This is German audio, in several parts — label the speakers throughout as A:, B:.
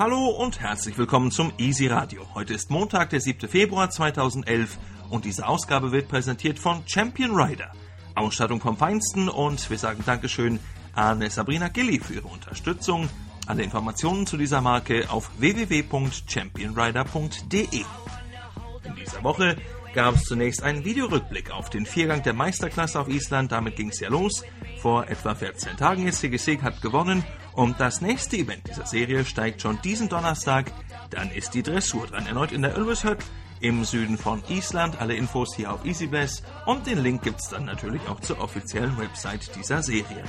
A: Hallo und herzlich willkommen zum Easy Radio. Heute ist Montag, der 7. Februar 2011 und diese Ausgabe wird präsentiert von Champion Rider. Ausstattung vom Feinsten und wir sagen Dankeschön an Sabrina Gilly für ihre Unterstützung. Alle Informationen zu dieser Marke auf www.championrider.de. In dieser Woche gab es zunächst einen Videorückblick auf den Viergang der Meisterklasse auf Island. Damit ging es ja los. Vor etwa 14 Tagen ist Sieg hat gewonnen und das nächste Event dieser Serie steigt schon diesen Donnerstag. Dann ist die Dressur dran. Erneut in der Ölveshöt im Süden von Island. Alle Infos hier auf EasyBless und den Link gibt es dann natürlich auch zur offiziellen Website dieser Serie.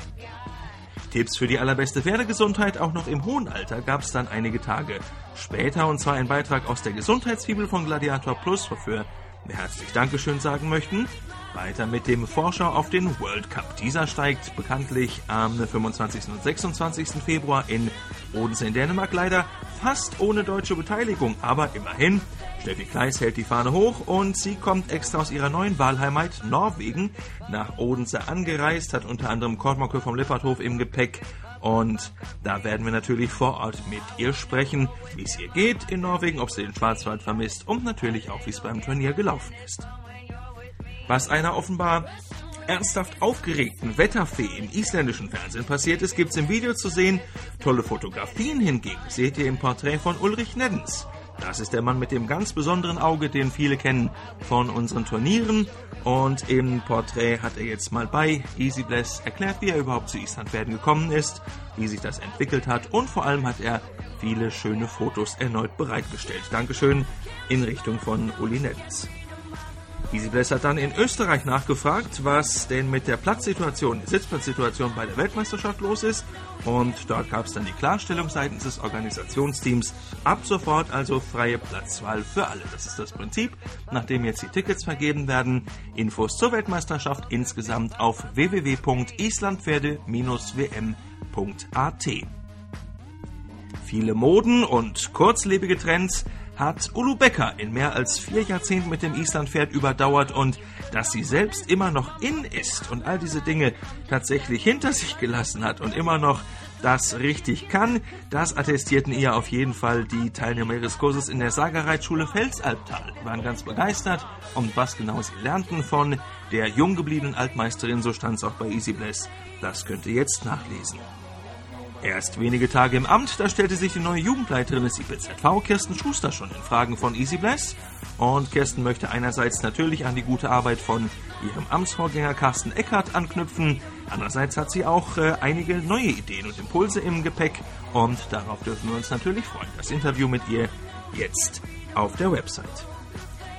A: Tipps für die allerbeste Pferdegesundheit auch noch im hohen Alter gab es dann einige Tage später und zwar ein Beitrag aus der Gesundheitsfibel von Gladiator Plus, wofür herzlich Dankeschön sagen möchten. Weiter mit dem Vorschau auf den World Cup. Dieser steigt bekanntlich am 25. und 26. Februar in Odense in Dänemark leider fast ohne deutsche Beteiligung, aber immerhin. Steffi Kleis hält die Fahne hoch und sie kommt extra aus ihrer neuen Wahlheimat Norwegen nach Odense angereist, hat unter anderem Kortmocke vom Lipperthof im Gepäck und da werden wir natürlich vor Ort mit ihr sprechen, wie es ihr geht in Norwegen, ob sie den Schwarzwald vermisst und natürlich auch, wie es beim Turnier gelaufen ist. Was einer offenbar ernsthaft aufgeregten Wetterfee im isländischen Fernsehen passiert ist, gibt's im Video zu sehen. Tolle Fotografien hingegen seht ihr im Porträt von Ulrich Neddens. Das ist der Mann mit dem ganz besonderen Auge, den viele kennen von unseren Turnieren. Und im Porträt hat er jetzt mal bei Easy Bless erklärt, wie er überhaupt zu Island werden gekommen ist, wie sich das entwickelt hat und vor allem hat er viele schöne Fotos erneut bereitgestellt. Dankeschön in Richtung von Uli Neddens. EasyBless hat dann in Österreich nachgefragt, was denn mit der Platzsituation, Sitzplatzsituation bei der Weltmeisterschaft los ist. Und dort gab es dann die Klarstellung seitens des Organisationsteams. Ab sofort also freie Platzwahl für alle. Das ist das Prinzip, nachdem jetzt die Tickets vergeben werden. Infos zur Weltmeisterschaft insgesamt auf www.islandpferde-wm.at. Viele Moden und kurzlebige Trends hat Ulu Becker in mehr als vier Jahrzehnten mit dem Islandpferd überdauert und dass sie selbst immer noch in ist und all diese Dinge tatsächlich hinter sich gelassen hat und immer noch das richtig kann, das attestierten ihr auf jeden Fall die Teilnehmer ihres Kurses in der Sagereitschule Felsalbtal. Die waren ganz begeistert und was genau sie lernten von der jung gebliebenen Altmeisterin, so stand es auch bei Easy Bless, das könnt ihr jetzt nachlesen. Erst wenige Tage im Amt, da stellte sich die neue Jugendleiterin des IPZV, Kirsten Schuster, schon in Fragen von EasyBless. Und Kirsten möchte einerseits natürlich an die gute Arbeit von ihrem Amtsvorgänger Carsten Eckhardt anknüpfen. Andererseits hat sie auch äh, einige neue Ideen und Impulse im Gepäck. Und darauf dürfen wir uns natürlich freuen. Das Interview mit ihr jetzt auf der Website.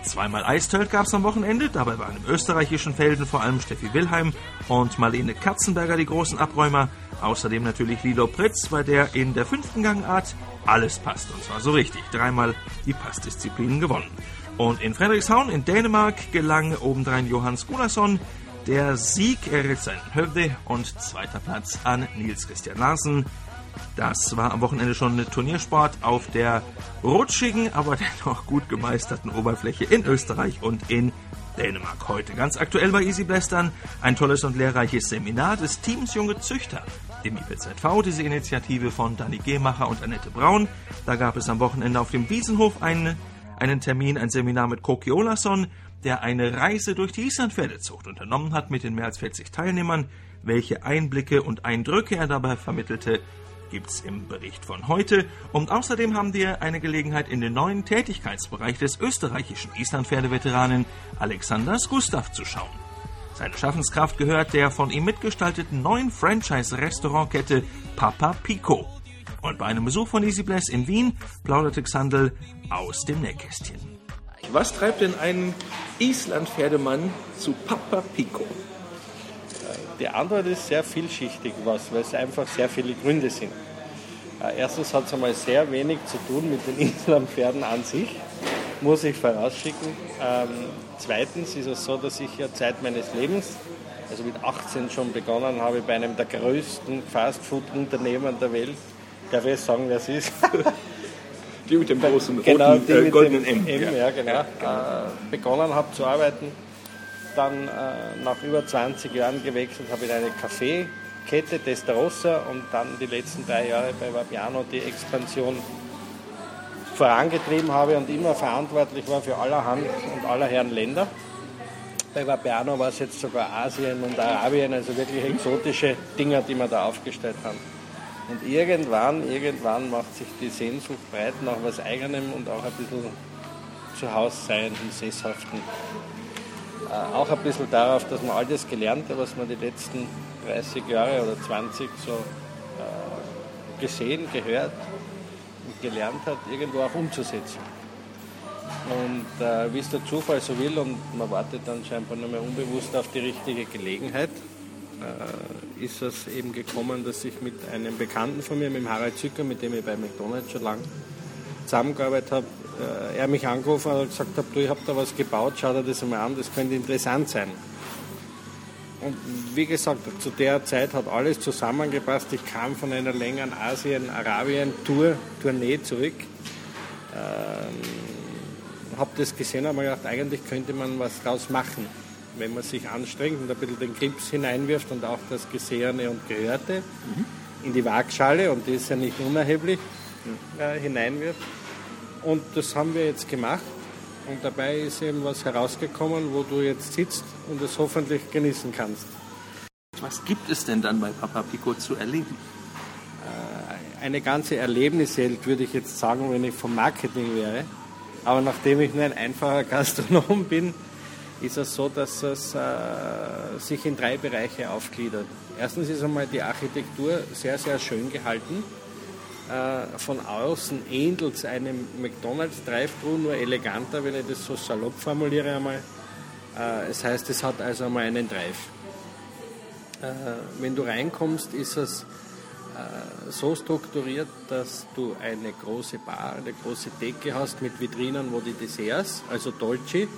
A: Zweimal Eistölt gab es am Wochenende, dabei waren im österreichischen Felden vor allem Steffi Wilhelm und Marlene Katzenberger die großen Abräumer. Außerdem natürlich Lilo Pritz, bei der in der fünften Gangart alles passt. Und zwar so richtig. Dreimal die Passdisziplinen gewonnen. Und in Frederikshavn in Dänemark gelang obendrein Johannes Gunnarsson der Sieg. Er ritt seinen Hövde und zweiter Platz an Nils Christian Larsen. Das war am Wochenende schon Turniersport auf der rutschigen, aber dennoch gut gemeisterten Oberfläche in Österreich und in Dänemark. Heute ganz aktuell bei Easy Blastern ein tolles und lehrreiches Seminar des Teams Junge Züchter. Im IPZV, diese Initiative von Dani Gehmacher und Annette Braun. Da gab es am Wochenende auf dem Wiesenhof einen, einen Termin, ein Seminar mit Koki Olason, der eine Reise durch die Islandpferdezucht unternommen hat mit den mehr als 40 Teilnehmern. Welche Einblicke und Eindrücke er dabei vermittelte, gibt's im Bericht von heute. Und außerdem haben wir eine Gelegenheit in den neuen Tätigkeitsbereich des österreichischen Islandpferdeveteranen Alexanders Gustav zu schauen. Seine Schaffenskraft gehört der von ihm mitgestalteten neuen Franchise-Restaurantkette Papa Pico. Und bei einem Besuch von Easy Bless in Wien plauderte Xandl aus dem Nähkästchen. Was treibt denn einen Island-Pferdemann zu Papa Pico?
B: Die Antwort ist sehr vielschichtig, was, weil es einfach sehr viele Gründe sind. Äh, erstens hat es einmal sehr wenig zu tun mit den Islandpferden an sich, muss ich vorausschicken. Ähm, zweitens ist es so, dass ich ja Zeit meines Lebens, also mit 18 schon begonnen habe, bei einem der größten Fastfood-Unternehmen der Welt, darf ich sagen, wer es ist?
A: Die mit dem großen
B: genau,
A: roten, äh, goldenen M.
B: M ja. ja, genau. Ja, genau. Äh, begonnen habe zu arbeiten dann äh, nach über 20 Jahren gewechselt habe in eine Kaffeekette Testarossa und dann die letzten drei Jahre bei Vapiano die Expansion vorangetrieben habe und immer verantwortlich war für allerhand und aller Herren Länder. Bei Vapiano war es jetzt sogar Asien und Arabien, also wirklich exotische Dinge, die wir da aufgestellt haben. Und irgendwann, irgendwann macht sich die Sehnsucht breit nach was Eigenem und auch ein bisschen zu Hause sein, Sesshaften. Äh, auch ein bisschen darauf, dass man all das Gelernte, was man die letzten 30 Jahre oder 20 so äh, gesehen, gehört und gelernt hat, irgendwo auch umzusetzen. Und äh, wie es der Zufall so will und man wartet dann scheinbar nur mehr unbewusst auf die richtige Gelegenheit, äh, ist es eben gekommen, dass ich mit einem Bekannten von mir, mit dem Harald Zücker, mit dem ich bei McDonalds schon lange zusammengearbeitet habe, äh, er mich angerufen hat und gesagt hat, du, ich habe da was gebaut, schau dir das einmal an, das könnte interessant sein. Und wie gesagt, zu der Zeit hat alles zusammengepasst. Ich kam von einer längeren Asien-Arabien-Tour, Tournee zurück. Ähm, habe das gesehen und habe mir gedacht, eigentlich könnte man was draus machen, wenn man sich anstrengt und ein bisschen den Grips hineinwirft und auch das Gesehene und Gehörte mhm. in die Waagschale, und die ist ja nicht unerheblich, äh, hineinwirft. Und das haben wir jetzt gemacht. Und dabei ist eben was herausgekommen, wo du jetzt sitzt und es hoffentlich genießen kannst.
A: Was gibt es denn dann bei Papa Pico zu erleben?
B: Äh, eine ganze Erlebniswelt, würde ich jetzt sagen, wenn ich vom Marketing wäre. Aber nachdem ich nur ein einfacher Gastronom bin, ist es so, dass es äh, sich in drei Bereiche aufgliedert. Erstens ist einmal die Architektur sehr, sehr schön gehalten. Äh, von außen ähnelt es einem McDonalds Drive-Thru, nur eleganter, wenn ich das so salopp formuliere einmal. Äh, es heißt, es hat also einmal einen Drive. Äh, wenn du reinkommst, ist es so strukturiert, dass du eine große Bar, eine große Decke hast mit Vitrinen, wo die Desserts, also Dolci,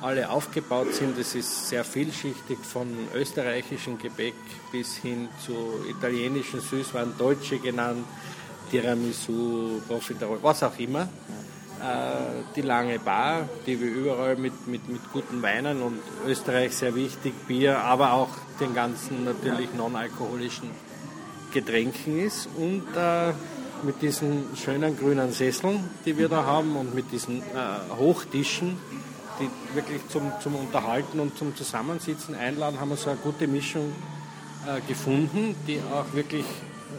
B: alle aufgebaut sind. Es ist sehr vielschichtig, von österreichischem Gebäck bis hin zu italienischen Süßwaren, Dolce genannt, Tiramisu, Profiterol, was auch immer. Äh, die lange Bar, die wir überall mit, mit, mit guten Weinen und Österreich sehr wichtig, Bier, aber auch den ganzen natürlich non-alkoholischen Getränken ist. Und äh, mit diesen schönen grünen Sesseln, die wir da haben und mit diesen äh, Hochtischen, die wirklich zum, zum Unterhalten und zum Zusammensitzen einladen, haben wir so eine gute Mischung äh, gefunden, die auch wirklich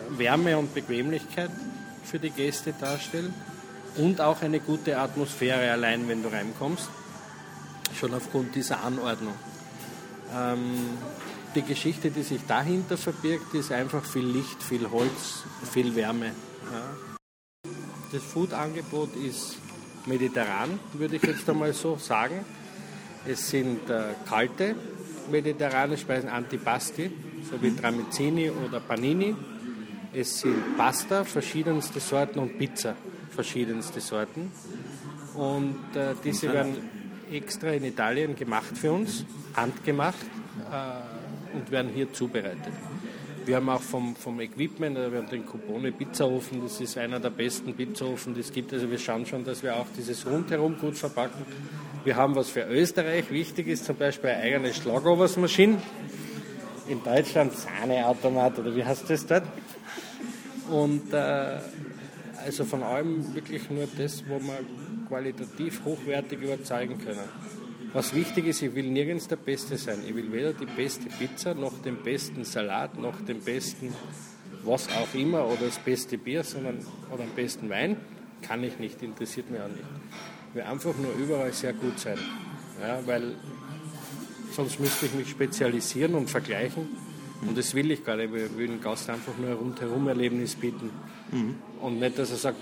B: Wärme und Bequemlichkeit für die Gäste darstellen und auch eine gute Atmosphäre allein, wenn du reinkommst, schon aufgrund dieser Anordnung. Ähm, die Geschichte, die sich dahinter verbirgt, ist einfach viel Licht, viel Holz, viel Wärme. Ja. Das Food-Angebot ist mediterran, würde ich jetzt einmal so sagen. Es sind äh, kalte mediterrane Speisen, Antipasti, so wie Tramezzini oder Panini. Es sind Pasta, verschiedenste Sorten und Pizza, verschiedenste Sorten. Und äh, diese werden extra in Italien gemacht für uns, handgemacht äh, und werden hier zubereitet. Wir haben auch vom, vom Equipment, äh, wir haben den Cupone Pizzaofen, das ist einer der besten Pizzaofen, die es gibt. Also wir schauen schon, dass wir auch dieses rundherum gut verpacken. Wir haben was für Österreich wichtig ist, zum Beispiel eine eigene Schlagoversmaschine. In Deutschland Sahneautomat oder wie heißt das dort? Und äh, also von allem wirklich nur das, wo wir qualitativ hochwertig überzeugen können. Was wichtig ist, ich will nirgends der Beste sein. Ich will weder die beste Pizza, noch den besten Salat, noch den besten was auch immer oder das beste Bier, sondern oder den besten Wein. Kann ich nicht, interessiert mich auch nicht. Ich will einfach nur überall sehr gut sein. Ja, weil sonst müsste ich mich spezialisieren und vergleichen. Und das will ich gar nicht. Wir will dem Gast einfach nur ein Rundherum-Erlebnis bieten. Mhm. Und nicht, dass er sagt,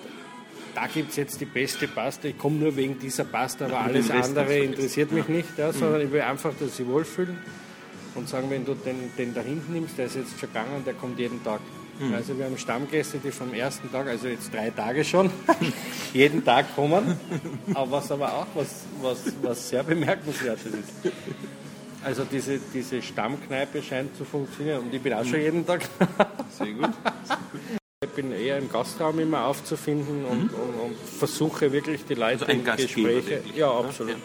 B: da gibt es jetzt die beste Pasta, ich komme nur wegen dieser Pasta, aber alles andere interessiert mich nicht, ja, sondern ich will einfach, dass sie wohlfühlen und sagen, wenn du den, den da hinten nimmst, der ist jetzt schon gegangen, der kommt jeden Tag. Mhm. Also wir haben Stammgäste, die vom ersten Tag, also jetzt drei Tage schon, jeden Tag kommen, aber was aber auch was, was, was sehr bemerkenswertes ist. Also diese, diese Stammkneipe scheint zu funktionieren und ich bin auch schon jeden Tag. Sehr gut. Ich bin eher im Gastraum immer aufzufinden und, mhm. und, und versuche wirklich die Leute also in Gespräche, ja absolut,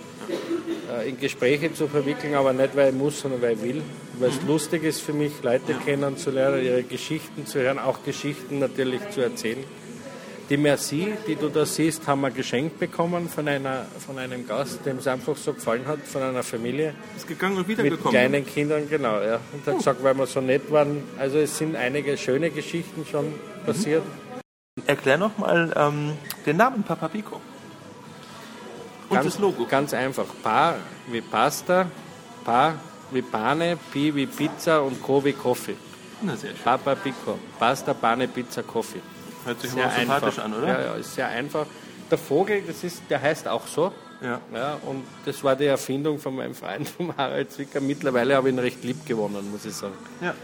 B: ja. Äh, in Gespräche zu verwickeln, aber nicht weil ich muss, sondern weil ich will, weil es mhm. lustig ist für mich, Leute ja. kennenzulernen, ihre Geschichten zu hören, auch Geschichten natürlich zu erzählen. Die Merci, die du da siehst, haben wir geschenkt bekommen von, einer, von einem Gast, dem es einfach so gefallen hat, von einer Familie.
A: Ist gegangen und wieder
B: mit kleinen Kindern, genau. Ja. Und hat gesagt, weil wir so nett waren. Also es sind einige schöne Geschichten schon passiert.
A: Erklär nochmal ähm, den Namen Papa Pico. Und
B: ganz,
A: das Logo.
B: Ganz einfach. Pa wie Pasta, Pa wie Pane, Pi wie Pizza und Co wie Coffee.
A: Na, sehr schön.
B: Papa Pico. Pasta, Pane, Pizza, Coffee.
A: Hört sich
B: Sehr
A: auch sympathisch an, oder?
B: Ja, ja, ist sehr einfach. Der Vogel, das ist, der heißt auch so.
A: Ja.
B: Ja, und das war die Erfindung von meinem Freund, von Harald Zwicker. Mittlerweile habe ich ihn recht lieb gewonnen, muss ich sagen.
A: Ja.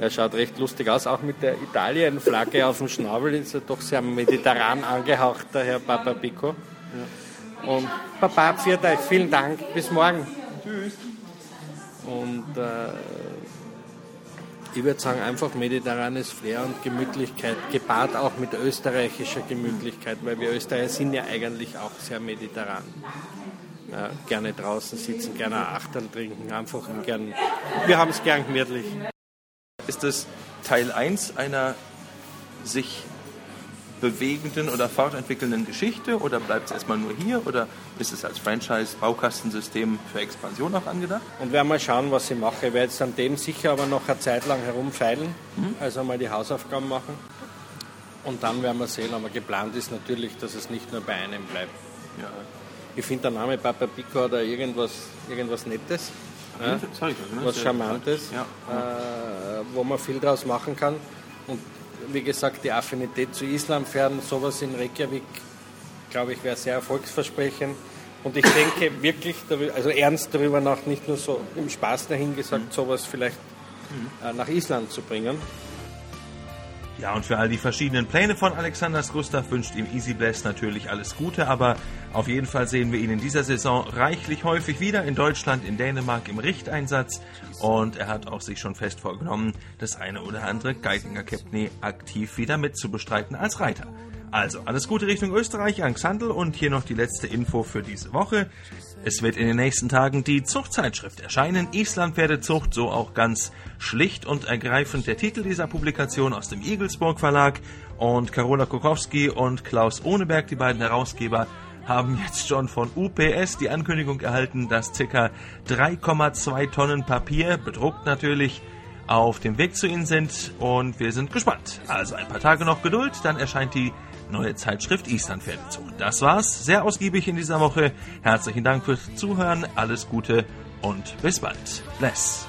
B: Er schaut recht lustig aus, auch mit der Italien-Flagge auf dem Schnabel. Ist er doch sehr mediterran angehaucht, der Herr Papa Pico. Und Papa, pfiat euch, vielen Dank, bis morgen. Tschüss. Und äh, ich würde sagen, einfach mediterranes Flair und Gemütlichkeit, gepaart auch mit österreichischer Gemütlichkeit, weil wir Österreicher sind ja eigentlich auch sehr mediterran. Ja, gerne draußen sitzen, gerne Achterl trinken, einfach gern, wir haben es gern gemütlich.
A: Ist das Teil 1 einer sich bewegenden oder fortentwickelnden Geschichte oder bleibt es erstmal nur hier oder ist es als Franchise-Baukastensystem für Expansion auch angedacht?
B: Und werden mal schauen, was ich mache. Ich werde jetzt an dem sicher aber noch eine Zeit lang herumfeilen, also mal die Hausaufgaben machen. Und dann werden wir sehen, aber geplant ist natürlich, dass es nicht nur bei einem bleibt.
A: Ja.
B: Ich finde der Name Papa Pico da irgendwas, irgendwas Nettes, ja,
A: ne?
B: was
A: Sehr
B: Charmantes,
A: Ja.
B: äh, wo man viel draus machen kann. Und wie gesagt, die Affinität zu Islampferden, sowas in Reykjavik, glaube ich, wäre sehr erfolgsversprechend. Und ich denke wirklich, also ernst darüber nach, nicht nur so im Spaß dahin gesagt, sowas vielleicht äh, nach Island zu bringen.
A: Ja, und für all die verschiedenen Pläne von Alexanders Gustav wünscht ihm Easy Bless natürlich alles Gute, aber auf jeden Fall sehen wir ihn in dieser Saison reichlich häufig wieder in Deutschland, in Dänemark im Richteinsatz und er hat auch sich schon fest vorgenommen, das eine oder andere Geiginger Kepney aktiv wieder mitzubestreiten als Reiter. Also, alles Gute Richtung Österreich an Xandl und hier noch die letzte Info für diese Woche. Es wird in den nächsten Tagen die Zuchtzeitschrift erscheinen, Islandpferdezucht, so auch ganz schlicht und ergreifend der Titel dieser Publikation aus dem Igelsburg Verlag. Und Carola Kokowski und Klaus Ohneberg, die beiden Herausgeber, haben jetzt schon von UPS die Ankündigung erhalten, dass ca. 3,2 Tonnen Papier, bedruckt natürlich, auf dem Weg zu Ihnen sind und wir sind gespannt. Also ein paar Tage noch Geduld, dann erscheint die neue Zeitschrift Island Pferdezucht. Das war's, sehr ausgiebig in dieser Woche. Herzlichen Dank fürs Zuhören, alles Gute und bis bald. Bless.